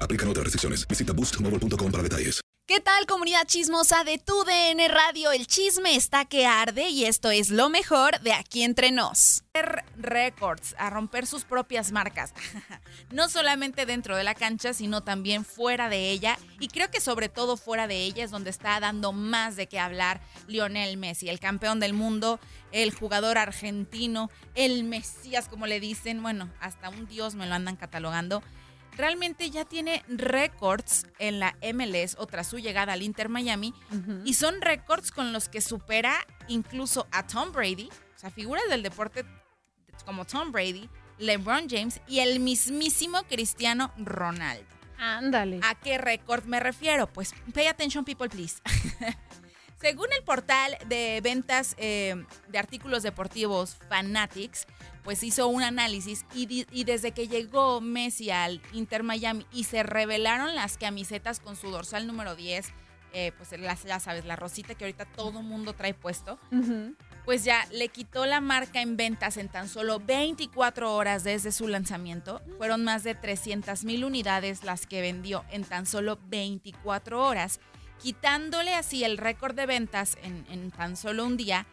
Aplican otras restricciones. Visita boostmobile.com para detalles. ¿Qué tal comunidad chismosa de tu DN Radio? El chisme está que arde y esto es lo mejor de aquí entre nos. Records a romper sus propias marcas, no solamente dentro de la cancha, sino también fuera de ella y creo que sobre todo fuera de ella es donde está dando más de qué hablar Lionel Messi, el campeón del mundo, el jugador argentino, el Mesías como le dicen, bueno, hasta un dios me lo andan catalogando realmente ya tiene récords en la MLS o tras su llegada al Inter Miami y son récords con los que supera incluso a Tom Brady, o sea, figuras del deporte como Tom Brady, LeBron James y el mismísimo Cristiano Ronaldo. Ándale. ¿A qué récord me refiero? Pues pay attention people please. Según el portal de ventas eh, de artículos deportivos Fanatics, pues hizo un análisis y, desde que llegó Messi al Inter Miami y se revelaron las camisetas con su dorsal número 10, eh, pues las, ya sabes, la rosita que ahorita todo mundo trae puesto, pues ya le quitó la marca en ventas en tan solo 24 horas desde su lanzamiento. Fueron más de 300 mil unidades las que vendió en tan solo 24 horas, quitándole así el récord de ventas en, en tan solo un día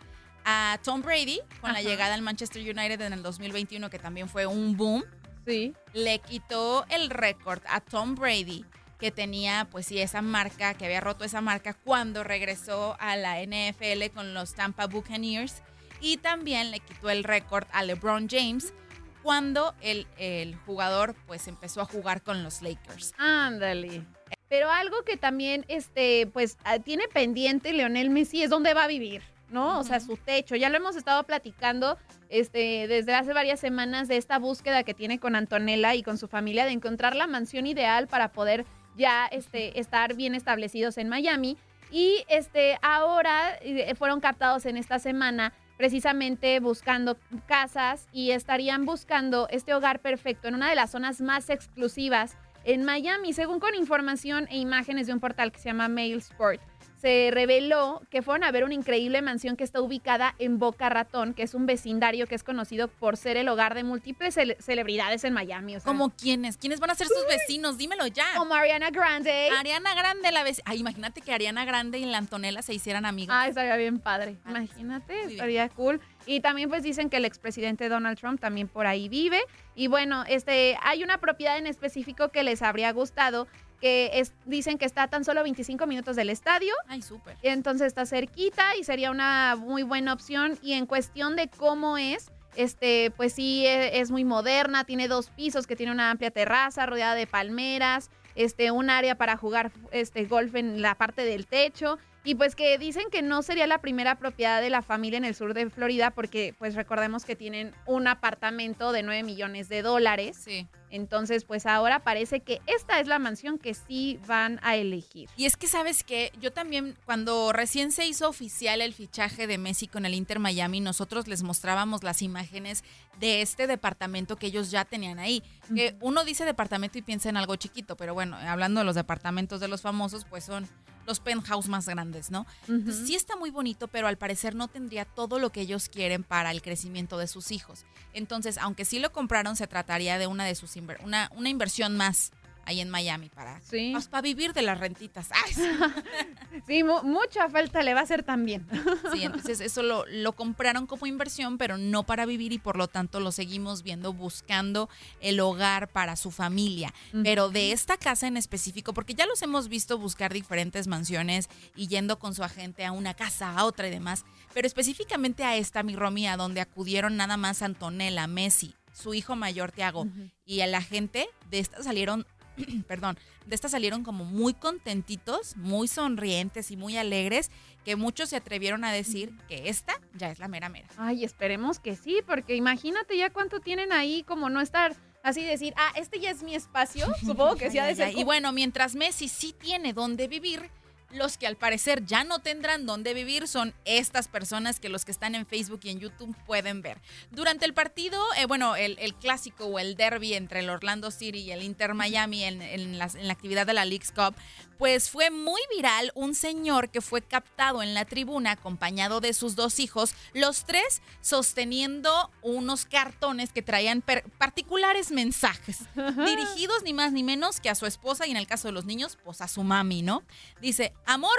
a Tom Brady con la llegada al Manchester United en el 2021, que también fue un boom. Sí. Le quitó el récord a Tom Brady que tenía, pues sí, esa marca, que había roto esa marca cuando regresó a la NFL con los Tampa Buccaneers. Y también le quitó el récord a LeBron James cuando el, el jugador pues empezó a jugar con los Lakers. Ándale. Pero algo que también, este, pues, ah, tiene pendiente Leonel Messi es dónde va a vivir, ¿no? O sea, su techo. Ya lo hemos estado platicando, este, desde hace varias semanas de esta búsqueda que tiene con Antonella y con su familia de encontrar la mansión ideal para poder ya, este, estar bien establecidos en Miami. Y, este, ahora eh, fueron captados en esta semana precisamente buscando casas y estarían buscando este hogar perfecto en una de las zonas más exclusivas en Miami, según con información e imágenes de un portal que se llama Mail Sport. Se reveló que fueron a ver una increíble mansión que está ubicada en Boca Ratón, que es un vecindario que es conocido por ser el hogar de múltiples cele- celebridades en Miami. O sea, ¿Cómo quiénes? ¿Quiénes van a ser sus vecinos? Dímelo ya. como Ariana Grande. Ariana Grande, la vecina. Ay, imagínate que Ariana Grande y la Antonella se hicieran amigas. Ah, estaría bien padre. Imagínate, estaría cool. Y también pues dicen que el expresidente Donald Trump también por ahí vive. Y bueno, este, hay una propiedad en específico que les habría gustado, que es, dicen que está a tan solo 25 minutos del estadio. Ay, súper. Entonces está cerquita y sería una muy buena opción. Y en cuestión de cómo es, este, pues sí, e- es muy moderna, tiene dos pisos, que tiene una amplia terraza rodeada de palmeras. este, un área para jugar este, golf en la parte del techo. Y pues que dicen que no sería la primera propiedad de la familia en el sur de Florida porque pues recordemos que tienen un apartamento de 9 millones de dólares. Sí. Entonces pues ahora parece que esta es la mansión que sí van a elegir. Y es que sabes que yo también cuando recién se hizo oficial el fichaje de Messi con el Inter Miami, nosotros les mostrábamos las imágenes de este departamento que ellos ya tenían ahí. Que uno dice departamento y piensa en algo chiquito, pero bueno, hablando de los departamentos de los famosos, pues son los penthouse más grandes, ¿no? Entonces, sí está muy bonito, pero al parecer no tendría todo lo que ellos quieren para el crecimiento de sus hijos. Entonces, aunque sí lo compraron, se trataría de una de sus una, una inversión más ahí en Miami para, Sí. pues, para vivir de las rentitas. Ay, sí. Sí, mu- mucha falta le va a hacer también. Sí, entonces eso lo, lo compraron como inversión, pero no para vivir y por lo tanto lo seguimos viendo buscando el hogar para su familia. Pero de esta casa en específico, porque ya los hemos visto buscar diferentes mansiones y yendo con su agente a una casa, a otra y demás, pero específicamente a esta, mi Romy, a donde acudieron nada más Antonella, Messi, su hijo mayor, Tiago, y el agente, de esta salieron perdón, de estas salieron como muy contentitos, muy sonrientes y muy alegres, que muchos se atrevieron a decir que esta ya es la mera mera. Ay, esperemos que sí, porque imagínate ya cuánto tienen ahí como no estar así decir, ah, este ya es mi espacio. Supongo que sí ha de ser. Y bueno, mientras Messi sí tiene dónde vivir, los que al parecer ya no tendrán dónde vivir son estas personas que los que están en Facebook y en YouTube pueden ver. Durante el partido, eh, bueno, el, clásico o el derby entre el Orlando City y el Inter Miami en, en en la actividad de la League's Cup, pues fue muy viral un señor que fue captado en la tribuna acompañado de sus dos hijos, los tres sosteniendo unos cartones que traían particulares mensajes dirigidos ni más ni menos que a su esposa y en el caso de los niños, pues a su mami, ¿no? Dice, amor,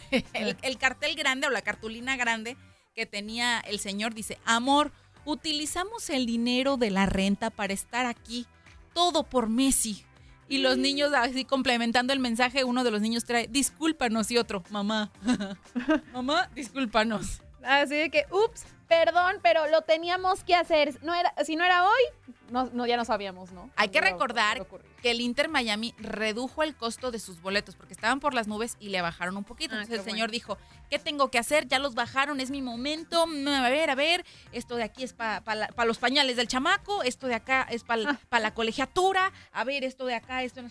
el, el cartel grande o la cartulina grande que tenía el señor dice, amor, utilizamos el dinero de la renta para estar aquí, todo por Messi. Y los niños así complementando el mensaje, uno de los niños trae, discúlpanos y otro, mamá, mamá, discúlpanos. Así de que, ups, perdón, pero lo teníamos que hacer. No era, si no era hoy, no, no, ya no sabíamos, ¿no? Hay que recordar que el Inter Miami redujo el costo de sus boletos porque estaban por las nubes y le bajaron un poquito. Ah, Entonces el señor bueno. dijo, ¿qué tengo que hacer? Ya los bajaron, es mi momento. A ver, a ver, esto de aquí es para los pañales del chamaco, esto de acá es para la colegiatura, a ver, esto de acá, esto no.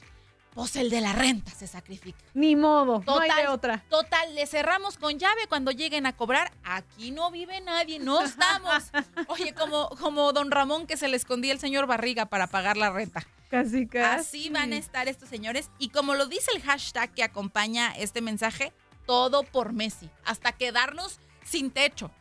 Pues el de la renta se sacrifica. Ni modo, no hay Total, de otra. Total, le cerramos con llave cuando lleguen a cobrar. Aquí no vive nadie, no estamos. Oye, como, como don Ramón que se le escondía el señor Barriga para pagar la renta. Casi, casi. Así van a estar estos señores. Y como lo dice el hashtag que acompaña este mensaje, todo por Messi. Hasta quedarnos sin techo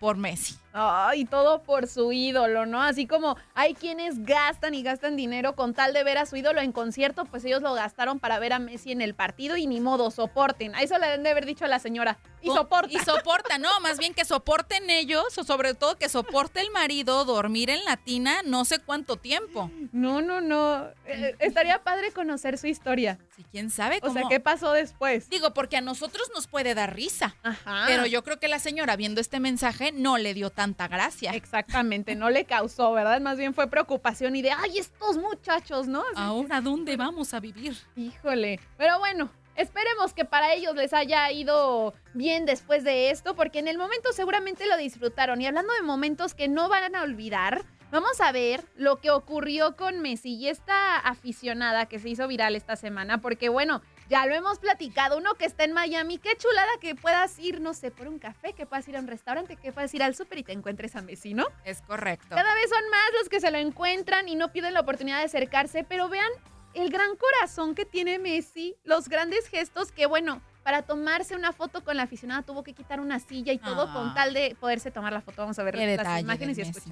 por Messi. Ay, todo por su ídolo, ¿no? Así como hay quienes gastan y gastan dinero con tal de ver a su ídolo en concierto, pues ellos lo gastaron para ver a Messi en el partido y ni modo, soporten. A eso le deben de haber dicho a la señora. Y Co- soporta. Y soporta, no, más bien que soporten ellos, o sobre todo que soporte el marido dormir en la tina no sé cuánto tiempo. No, no, no. Eh, estaría padre conocer su historia. Sí, quién sabe O cómo. sea, ¿qué pasó después? Digo, porque a nosotros nos puede dar risa. Ajá. Pero yo creo que la señora viendo este mensaje no le dio tanta gracia. Exactamente, no le causó, ¿verdad? Más bien fue preocupación y de, ay, estos muchachos, ¿no? Así, Ahora, ¿dónde vamos a vivir? Híjole. Pero bueno, esperemos que para ellos les haya ido bien después de esto, porque en el momento seguramente lo disfrutaron. Y hablando de momentos que no van a olvidar, vamos a ver lo que ocurrió con Messi y esta aficionada que se hizo viral esta semana, porque bueno, ya lo hemos platicado, uno que está en Miami, qué chulada que puedas ir, no sé, por un café, que puedas ir a un restaurante, que puedas ir al súper y te encuentres a Messi, ¿no? Es correcto. Cada vez son más los que se lo encuentran y no pierden la oportunidad de acercarse, pero vean el gran corazón que tiene Messi, los grandes gestos que, bueno, para tomarse una foto con la aficionada tuvo que quitar una silla y todo Ah. con tal de poderse tomar la foto. Vamos a ver Qué las imágenes y del Messi.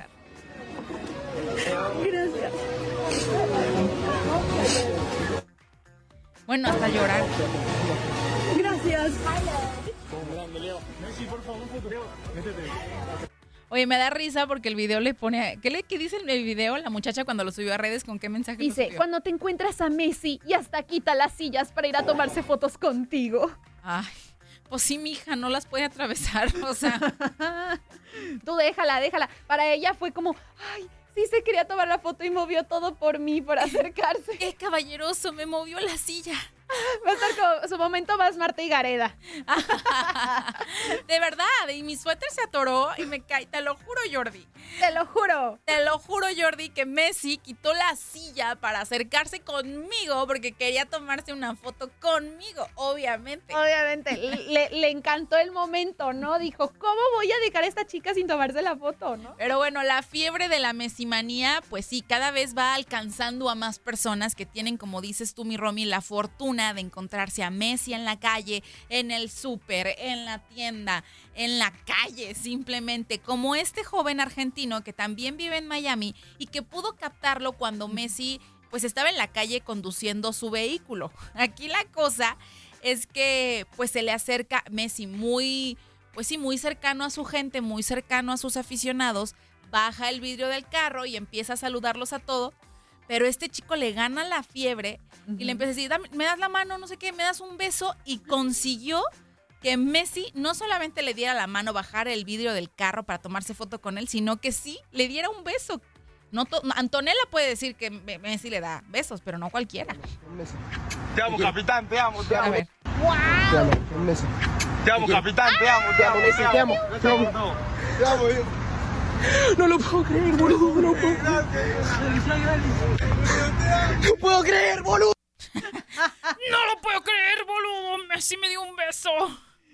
Bueno, hasta llorar. Oye, me da risa porque el video le pone. ¿Qué, le, qué dice el video la muchacha cuando lo subió a redes? ¿Con qué mensaje Dice, cuando te encuentras a Messi y hasta quita las sillas para ir a tomarse fotos contigo. Ay, pues sí, mija, no las puede atravesar. O sea, Tú déjala, déjala. Para ella fue como, ay, sí se quería tomar la foto y movió todo por mí, por acercarse. Qué caballeroso, me movió la silla. Va a estar como su momento más Marta y Gareda. de verdad, y mi suéter se atoró y me cae, te lo juro, Jordi. Te lo juro. Te lo juro, Jordi, que Messi quitó la silla para acercarse conmigo porque quería tomarse una foto conmigo, obviamente. Obviamente, le, le encantó el momento, ¿no? Dijo, ¿cómo voy a dejar a esta chica sin tomarse la foto, no? Pero bueno, la fiebre de la mesimanía, pues sí, cada vez va alcanzando a más personas que tienen, como dices tú, mi Romy, la fortuna de encontrarse a Messi en la calle, en el súper, en la tienda, en la calle, simplemente, como este joven argentino que también vive en Miami y que pudo captarlo cuando Messi pues estaba en la calle conduciendo su vehículo. Aquí la cosa es que pues se le acerca Messi muy, pues sí, muy cercano a su gente, muy cercano a sus aficionados, baja el vidrio del carro y empieza a saludarlos a todos pero este chico le gana la fiebre y le empieza a decir, me das la mano, no sé qué, me das un beso y consiguió que Messi no solamente le diera la mano, bajar el vidrio del carro para tomarse foto con él, sino que sí le diera un beso. No Antonella puede decir que Messi le da besos, pero no cualquiera. Te amo, capitán, te amo, te amo. A ver. ¡Wow! Te amo, Messi. Te amo, capitán, te amo, te amo, Messi, te amo. Te amo, te amo, no lo puedo creer, boludo. No puedo creer. No puedo creer, boludo. no lo puedo creer, boludo. Messi me dio un beso.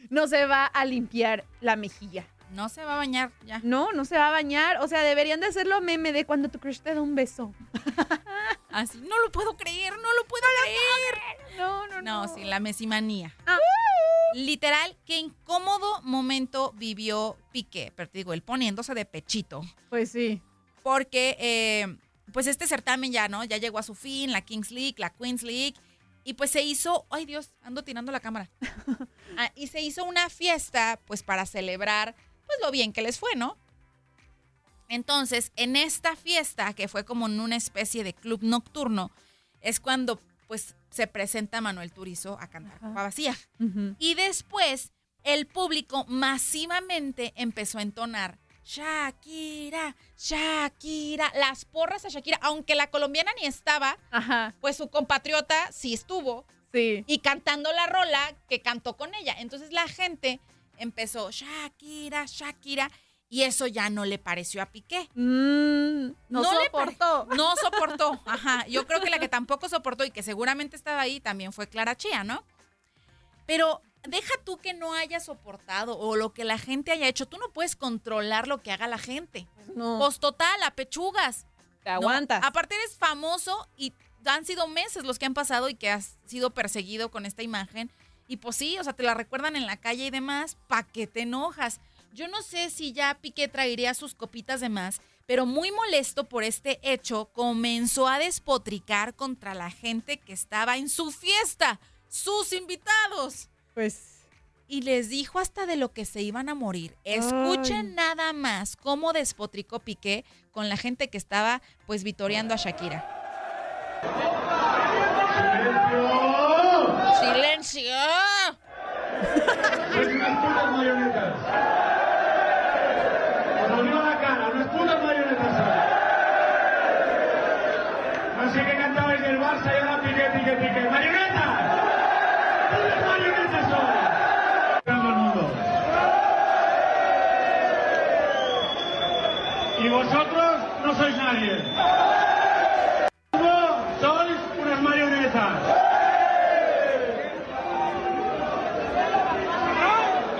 No se va a limpiar la mejilla. No se va a bañar ya. No, no se va a bañar. O sea, deberían de hacerlo meme de cuando tu crush te da un beso. Así, no lo puedo creer, no lo puedo creer. No, no, no. No, sí, la mesimanía. Ah. Literal, qué incómodo momento vivió Piqué. Pero te digo, él poniéndose de pechito. Pues sí. Porque, eh, pues este certamen ya, ¿no? Ya llegó a su fin, la Kings League, la Queens League. Y pues se hizo, ay Dios, ando tirando la cámara. Ah, y se hizo una fiesta, pues para celebrar, pues lo bien que les fue, ¿no? Entonces, en esta fiesta, que fue como en una especie de club nocturno, es cuando pues se presenta Manuel Turizo a cantar Copa Vacía. Y después el público masivamente empezó a entonar Shakira, Shakira, las porras a Shakira, aunque la colombiana ni estaba, pues su compatriota sí estuvo. Sí. Y cantando la rola que cantó con ella. Entonces la gente empezó Shakira, Shakira. Y eso ya no le pareció a Piqué. Mm, no, soportó. no soportó. Ajá. Yo creo que la que tampoco soportó y que seguramente estaba ahí también fue Clara Chía, ¿no? Pero deja tú que no haya soportado o lo que la gente haya hecho. Tú no puedes controlar lo que haga la gente. No. Pues total, a pechugas. Te aguantas. Aparte eres famoso y han sido meses los que han pasado y que has sido perseguido con esta imagen. Y pues sí, o sea, te la recuerdan en la calle y demás, ¿pa' qué te enojas? Yo no sé si ya Piqué traería sus copitas de más, pero muy molesto por este hecho, comenzó a despotricar contra la gente que estaba en su fiesta, sus invitados. Pues. Y les dijo hasta de lo que se iban a morir. Escuchen nada más cómo despotricó Piqué con la gente que estaba pues vitoreando a Shakira. ¡Silencio! No sé qué cantabais del Barça y ahora pique, pique, pique. ¡Marionetas! ¡Todas marionetas son! Todo el mundo. Y vosotros no sois nadie. Sois unas marionetas.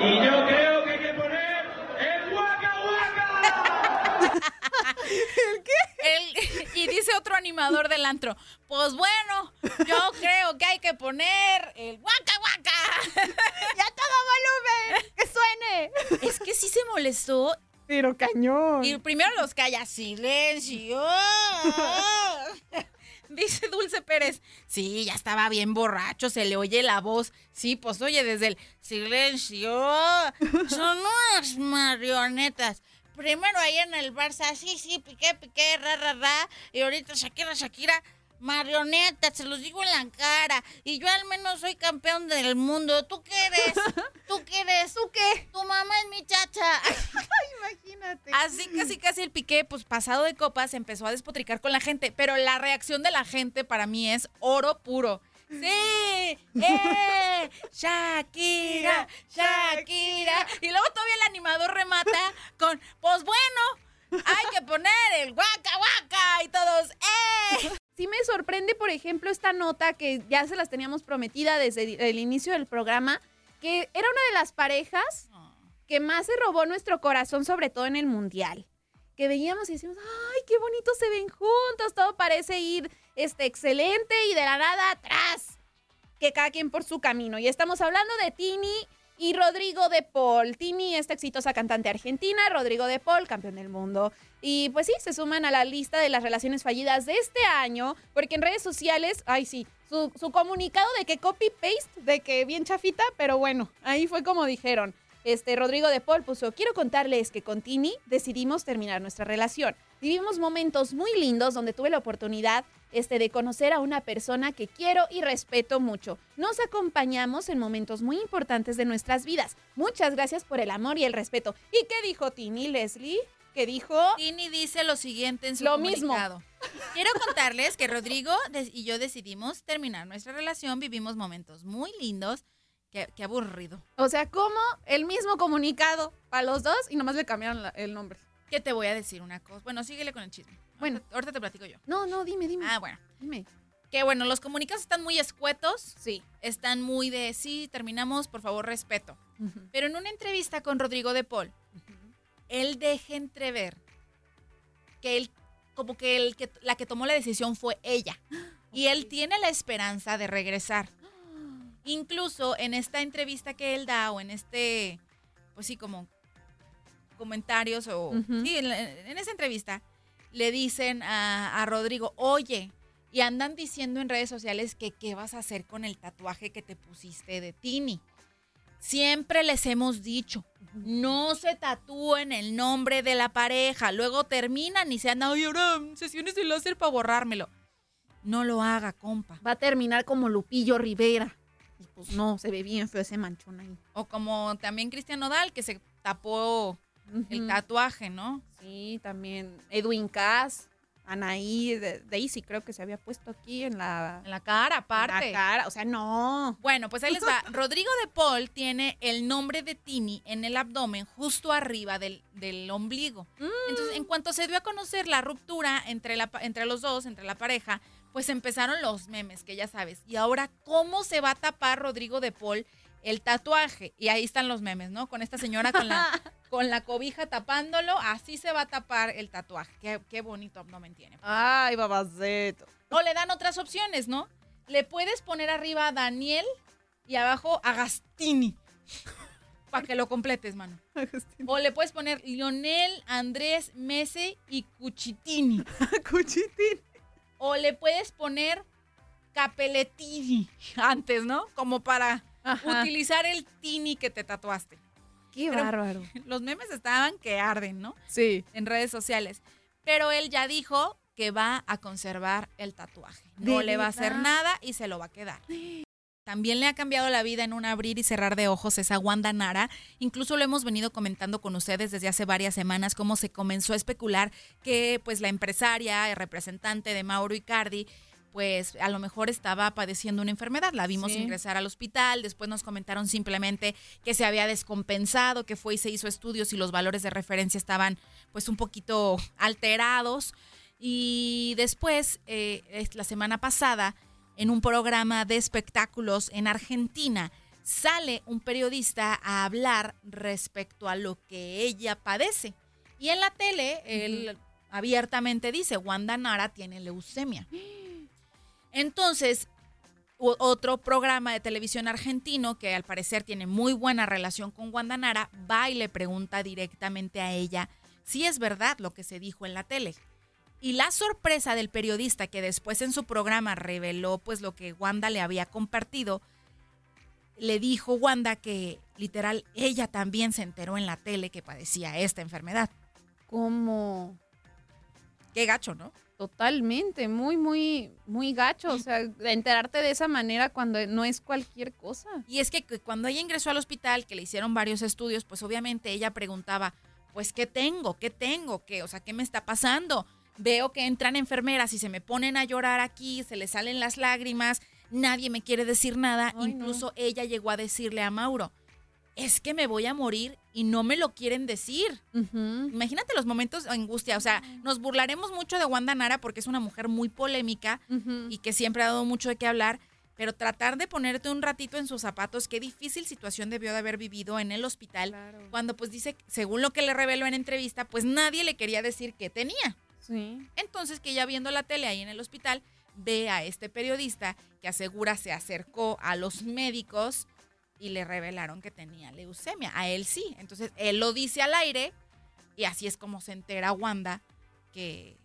Y yo creo que hay que poner el Waka Waka. ¿El qué? y dice otro pues bueno, yo creo que hay que poner el Waka Waka. ¡Ya todo volumen! ¡Que suene! Es que sí se molestó. Pero cañón. Y primero los calla, silencio. Dice Dulce Pérez, sí, ya estaba bien borracho, se le oye la voz. Sí, pues oye, desde el silencio. Son unas marionetas. Primero ahí en el Barça, sí, sí, piqué, piqué, ra, ra, ra. Y ahorita Shakira, Shakira. Marioneta, se los digo en la cara. Y yo al menos soy campeón del mundo. ¿Tú qué eres? ¿Tú qué eres? ¿Tú qué? Tu mamá es mi chacha. Imagínate. Así casi casi el piqué, pues pasado de copas, empezó a despotricar con la gente. Pero la reacción de la gente para mí es oro puro. ¡Sí! ¡Eh! ¡Shakira! ¡Shakira! Y luego todavía el animador remata con, pues bueno, hay que poner el guaca guaca y todos, ¡eh! Sí me sorprende, por ejemplo, esta nota que ya se las teníamos prometida desde el inicio del programa, que era una de las parejas que más se robó nuestro corazón, sobre todo en el Mundial. Que veíamos y decíamos, ¡ay, qué bonito se ven juntos! Todo parece ir este, excelente y de la nada atrás. Que cada quien por su camino. Y estamos hablando de Tini y Rodrigo de Paul. Tini, esta exitosa cantante argentina, Rodrigo de Paul, campeón del mundo. Y pues sí, se suman a la lista de las relaciones fallidas de este año, porque en redes sociales, ay sí, su, su comunicado de que copy-paste, de que bien chafita, pero bueno, ahí fue como dijeron. Este Rodrigo de Paul puso, quiero contarles que con Tini decidimos terminar nuestra relación. Vivimos momentos muy lindos donde tuve la oportunidad este, de conocer a una persona que quiero y respeto mucho. Nos acompañamos en momentos muy importantes de nuestras vidas. Muchas gracias por el amor y el respeto. ¿Y qué dijo Tini, Leslie? ¿Qué dijo? Tini dice lo siguiente en su Lo mismo. comunicado. Quiero contarles que Rodrigo y yo decidimos terminar nuestra relación. Vivimos momentos muy lindos. Qué, qué aburrido. O sea, como el mismo comunicado para los dos y nomás le cambiaron la- el nombre. Que te voy a decir una cosa. Bueno, síguele con el chisme. Bueno. Ahorita, te platico yo. No, no, dime, dime. Ah, bueno. Dime. Que bueno, los comunicados están muy escuetos. Sí. Están muy de sí, terminamos, por favor, respeto. Pero en una entrevista con Rodrigo de Paul, él deja entrever que él, como que, que la que tomó la decisión fue ella. Y él tiene la esperanza de regresar. Incluso en esta entrevista que él da o en este, pues sí, como comentarios o... Sí, en esa entrevista le dicen a, a Rodrigo, oye, y andan diciendo en redes sociales que qué vas a hacer con el tatuaje que te pusiste de Tini. Siempre les hemos dicho, no se tatúen el nombre de la pareja, luego terminan y se andan, oye, ahora mm, sesiones de láser para borrármelo. No lo haga, compa. Va a terminar como Lupillo Rivera. Y pues no, se ve bien feo ese manchón ahí. O como también Cristian Nodal, que se tapó el tatuaje, ¿no? Sí, también Edwin Cass, Anaí, de- Daisy creo que se había puesto aquí en la, En la cara, en aparte. la cara. O sea, no. Bueno, pues ahí les va. Rodrigo de Paul tiene el nombre de Tini en el abdomen, justo arriba del, del ombligo. Entonces, en cuanto se dio a conocer la ruptura entre, la, entre los dos, entre la pareja, pues empezaron los memes, que ya sabes. Y ahora, ¿cómo se va a tapar Rodrigo de Paul el tatuaje? Y ahí están los memes, ¿no? Con esta señora con la, con la cobija tapándolo, así se va a tapar el tatuaje. Qué, qué bonito abdomen tiene. Ay, babacito. O le dan otras opciones, ¿no? Le puedes poner arriba a Daniel y abajo a Gastini. Para que lo completes, mano. O le puedes poner Lionel, Andrés, Messi y Cuchitini. Cuchitín. O le puedes poner Capeletini antes, ¿no? Como para Ajá. utilizar el tini que te tatuaste. Qué Pero- bárbaro. Los memes estaban que arden, ¿no? Sí. en redes sociales. Pero él ya dijo que va a conservar el tatuaje. No ¿De le va a hacer nada y se lo va a quedar. También le ha cambiado la vida en un abrir y cerrar de ojos esa Wanda Nara. Incluso lo hemos venido comentando con ustedes desde hace varias semanas cómo se comenzó a especular que pues la empresaria, el representante de Mauro Icardi, pues a lo mejor estaba padeciendo una enfermedad. La vimos Sí. ingresar al hospital, después nos comentaron simplemente que se había descompensado, que fue y se hizo estudios y los valores de referencia estaban pues un poquito alterados. Y después, eh, la semana pasada, en un programa de espectáculos en Argentina, sale un periodista a hablar respecto a lo que ella padece. Y en la tele, él abiertamente dice, Wanda Nara tiene leucemia. Entonces, otro programa de televisión argentino que al parecer tiene muy buena relación con Wanda Nara, va y le pregunta directamente a ella si es verdad lo que se dijo en la tele. Y la sorpresa del periodista que después en su programa reveló pues lo que Wanda le había compartido, le dijo Wanda que literal ella también se enteró en la tele que padecía esta enfermedad. ¿Cómo? Qué gacho, ¿no? Totalmente, muy, muy, muy gacho. O sea, enterarte de esa manera cuando no es cualquier cosa. Y es que cu- cuando ella ingresó al hospital, que le hicieron varios estudios, pues obviamente ella preguntaba, pues, ¿qué tengo? ¿Qué tengo? ¿Qué? O sea, ¿qué me está pasando? Veo que entran enfermeras y se me ponen a llorar aquí, se les salen las lágrimas, nadie me quiere decir nada. Incluso ella llegó a decirle a Mauro, es que me voy a morir y no me lo quieren decir. Imagínate los momentos de angustia. O sea, nos burlaremos mucho de Wanda Nara porque es una mujer muy polémica y que siempre ha dado mucho de qué hablar. Pero tratar de ponerte un ratito en sus zapatos, qué difícil situación debió de haber vivido en el hospital. Cuando pues dice, según lo que le reveló en entrevista, pues nadie le quería decir qué tenía. Sí. Entonces que ella viendo la tele ahí en el hospital, ve a este periodista que asegura se acercó a los médicos y le revelaron que tenía leucemia. A él sí. Entonces él lo dice al aire y así es como se entera Wanda que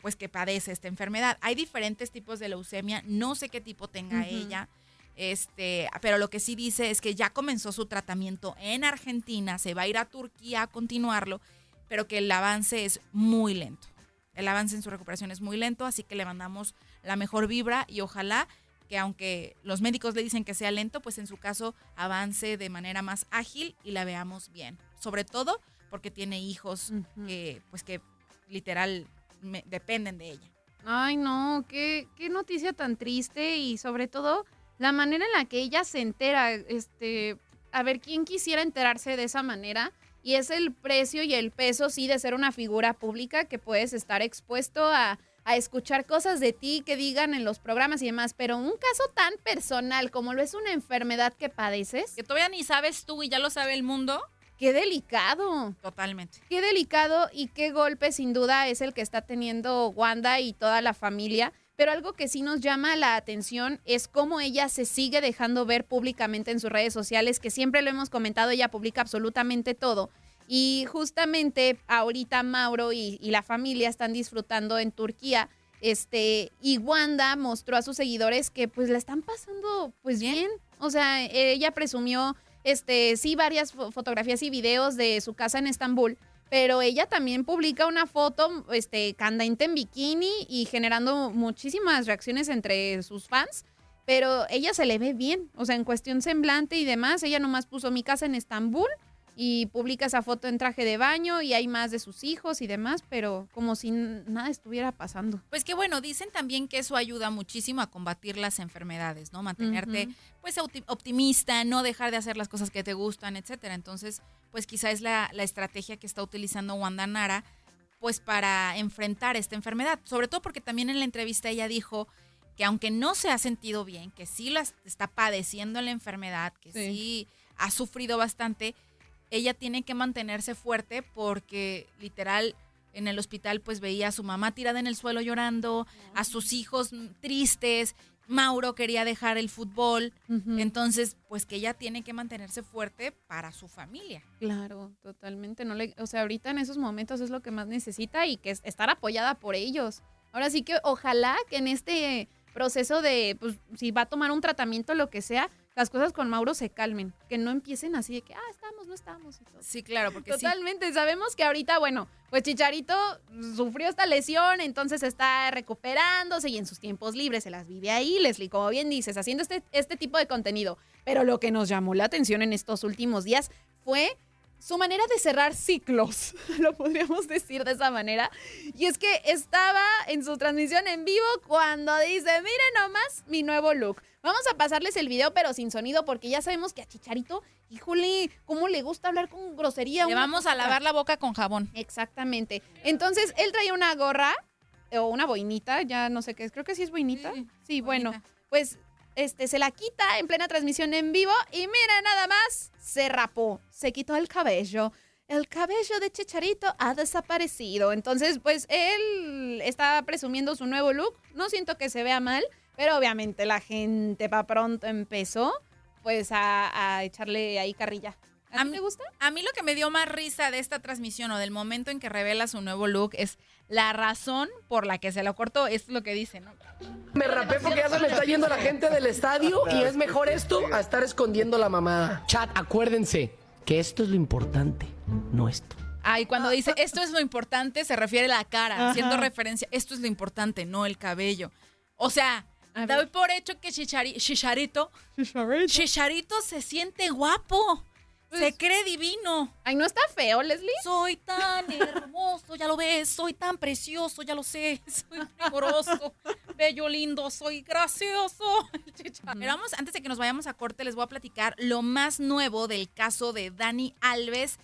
pues que padece esta enfermedad. Hay diferentes tipos de leucemia, no sé qué tipo tenga ella. Este, pero lo que sí dice es que ya comenzó su tratamiento en Argentina, se va a ir a Turquía a continuarlo, pero que el avance es muy lento. El avance en su recuperación es muy lento, así que le mandamos la mejor vibra y ojalá que aunque los médicos le dicen que sea lento, pues en su caso avance de manera más ágil y la veamos bien. Sobre todo porque tiene hijos que, pues que literal me- dependen de ella. Ay, no, qué, qué noticia tan triste y sobre todo la manera en la que ella se entera. Este, a ver, ¿quién quisiera enterarse de esa manera? Y es el precio y el peso, sí, de ser una figura pública que puedes estar expuesto a, a escuchar cosas de ti que digan en los programas y demás. Pero un caso tan personal como lo es una enfermedad que padeces. Que todavía ni sabes tú y ya lo sabe el mundo. Qué delicado. Totalmente. Qué delicado y qué golpe sin duda es el que está teniendo Wanda y toda la familia. Pero algo que sí nos llama la atención es cómo ella se sigue dejando ver públicamente en sus redes sociales, que siempre lo hemos comentado, ella publica absolutamente todo. Y justamente ahorita Mauro y, y la familia están disfrutando en Turquía. Este, y Wanda mostró a sus seguidores que pues la están pasando pues bien. O sea, ella presumió este, sí, varias fo- fotografías y videos de su casa en Estambul, pero ella también publica una foto este, candente en bikini y generando muchísimas reacciones entre sus fans. Pero ella se le ve bien, o sea, en cuestión semblante y demás, ella nomás puso mi casa en Estambul y publica esa foto en traje de baño y hay más de sus hijos y demás, pero como si nada estuviera pasando. Pues que bueno, dicen también que eso ayuda muchísimo a combatir las enfermedades, ¿no? Mantenerte pues opti- optimista, no dejar de hacer las cosas que te gustan, etcétera. Entonces, pues quizá es la, la estrategia que está utilizando Wanda Nara pues para enfrentar esta enfermedad. Sobre todo porque también en la entrevista ella dijo que aunque no se ha sentido bien, que sí la está padeciendo la enfermedad, que Sí. sí ha sufrido bastante, ella tiene que mantenerse fuerte porque literal en el hospital pues veía a su mamá tirada en el suelo llorando, a sus hijos tristes, Mauro quería dejar el fútbol, entonces pues que ella tiene que mantenerse fuerte para su familia. Claro, totalmente. No le, o sea, ahorita en esos momentos es lo que más necesita y que es estar apoyada por ellos. Ahora sí que ojalá que en este proceso de, pues, si va a tomar un tratamiento, lo que sea, las cosas con Mauro se calmen, que no empiecen así de que, ah, estamos, no estamos. y todo. Sí, claro, porque sí. Totalmente, sabemos que ahorita, bueno, pues Chicharito sufrió esta lesión, entonces está recuperándose y en sus tiempos libres se las vive ahí, Leslie, como bien dices, haciendo este, este tipo de contenido. Pero lo que nos llamó la atención en estos últimos días fue su manera de cerrar ciclos, lo podríamos decir de esa manera. Y es que estaba en su transmisión en vivo cuando dice, miren nomás mi nuevo look. Vamos a pasarles el video, pero sin sonido, porque ya sabemos que a Chicharito, híjole, cómo le gusta hablar con grosería. Le vamos a lavar la boca con jabón. Exactamente. Entonces, él traía una gorra o una boinita, ya no sé qué es, creo que sí es boinita. Sí, bueno, pues este se la quita en plena transmisión en vivo y mira nada más, se rapó, se quitó el cabello. El cabello de Chicharito ha desaparecido. Entonces, pues él está presumiendo su nuevo look. No siento que se vea mal, pero obviamente la gente para pronto empezó pues a, a echarle ahí carrilla. ¿A, ti te gusta? A mí lo que me dio más risa de esta transmisión o del momento en que revela su nuevo look es la razón por la que se lo cortó. Es lo que dice, ¿no? Me rapé porque ya se me está yendo la gente del estadio y es mejor esto a estar escondiendo la mamada. Chat, acuérdense que esto es lo importante, no esto. Ay, cuando dice esto es lo importante, se refiere a la cara, Ajá. haciendo referencia. Esto es lo importante, no el cabello. O sea, doy por hecho que Chichari- Chicharito, Chicharito se siente guapo. Se cree divino. Ay, no está feo, Leslie. Soy tan hermoso, ya lo ves. Soy tan precioso, ya lo sé. Soy primoroso, bello, lindo, soy gracioso. Pero vamos, antes de que nos vayamos a corte, les voy a platicar lo más nuevo del caso de Dani Alves.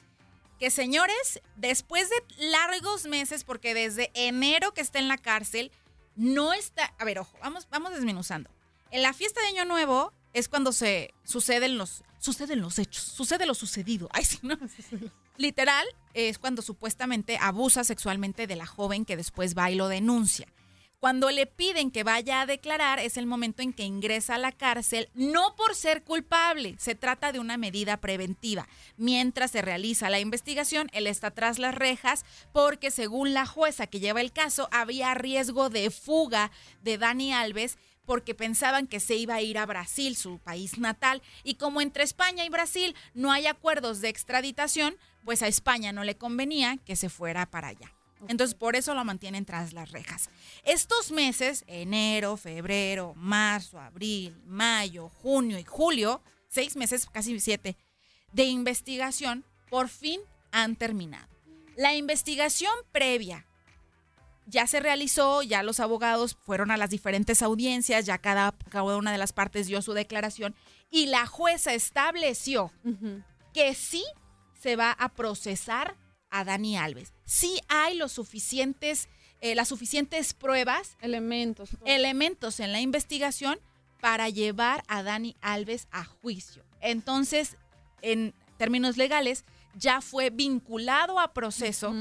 Que señores, después de largos meses, porque desde enero que está en la cárcel, no está. A ver, ojo, vamos, vamos desmenuzando. En la fiesta de Año Nuevo es cuando se suceden los, suceden los hechos, sucede lo sucedido. Ay, sí, no. Literal, es cuando supuestamente abusa sexualmente de la joven que después va y lo denuncia. Cuando le piden que vaya a declarar es el momento en que ingresa a la cárcel, no por ser culpable, se trata de una medida preventiva. Mientras se realiza la investigación, él está tras las rejas porque según la jueza que lleva el caso, había riesgo de fuga de Dani Alves porque pensaban que se iba a ir a Brasil, su país natal, y como entre España y Brasil no hay acuerdos de extraditación, pues a España no le convenía que se fuera para allá. Entonces, por eso lo mantienen tras las rejas. Estos meses, enero, febrero, marzo, abril, mayo, junio y julio, seis meses, casi siete, de investigación, por fin han terminado. La investigación previa ya se realizó, ya los abogados fueron a las diferentes audiencias, ya cada, cada una de las partes dio su declaración y la jueza estableció que sí se va a procesar a Dani Alves. Sí hay los suficientes, eh, las suficientes pruebas, elementos, elementos en la investigación para llevar a Dani Alves a juicio. Entonces, en términos legales, ya fue vinculado a proceso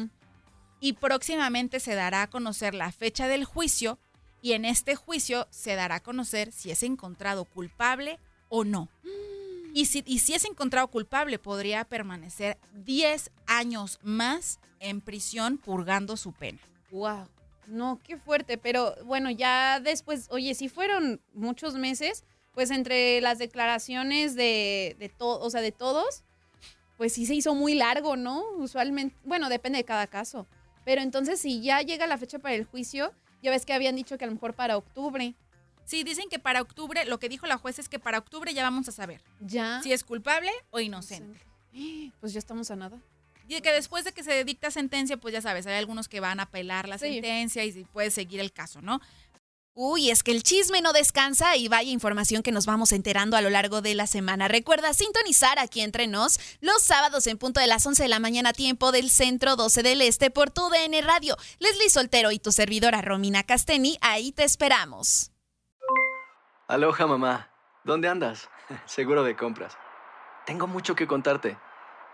y próximamente se dará a conocer la fecha del juicio y en este juicio se dará a conocer si es encontrado culpable o no. Y si, y si es encontrado culpable, podría permanecer 10 años más en prisión purgando su pena. Wow. No, qué fuerte, pero bueno, ya después, oye, si fueron muchos meses, pues entre las declaraciones de, de todo, o sea, de todos, pues sí se hizo muy largo, ¿no? Usualmente, bueno, depende de cada caso. Pero entonces, si ya llega la fecha para el juicio, ya ves que habían dicho que a lo mejor para octubre. Sí, dicen que para octubre, lo que dijo la jueza es que para octubre ya vamos a saber Ya. si es culpable o inocente. Pues ya estamos a nada. Y que después de que se dicta sentencia, pues ya sabes, hay algunos que van a apelar la Sí. sentencia y puede seguir el caso, ¿no? Uy, es que el chisme no descansa y vaya información que nos vamos enterando a lo largo de la semana. Recuerda sintonizar aquí entre nos los sábados en punto de las 11 de la mañana, tiempo del centro 12 del este por tu DN Radio. Leslie Soltero y tu servidora Romina Casteni, ahí te esperamos. Aloha mamá, ¿dónde andas? Seguro de compras. Tengo mucho que contarte.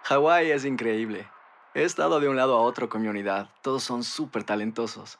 Hawái es increíble. He estado de un lado a otro con mi unidad. Todos son súper talentosos.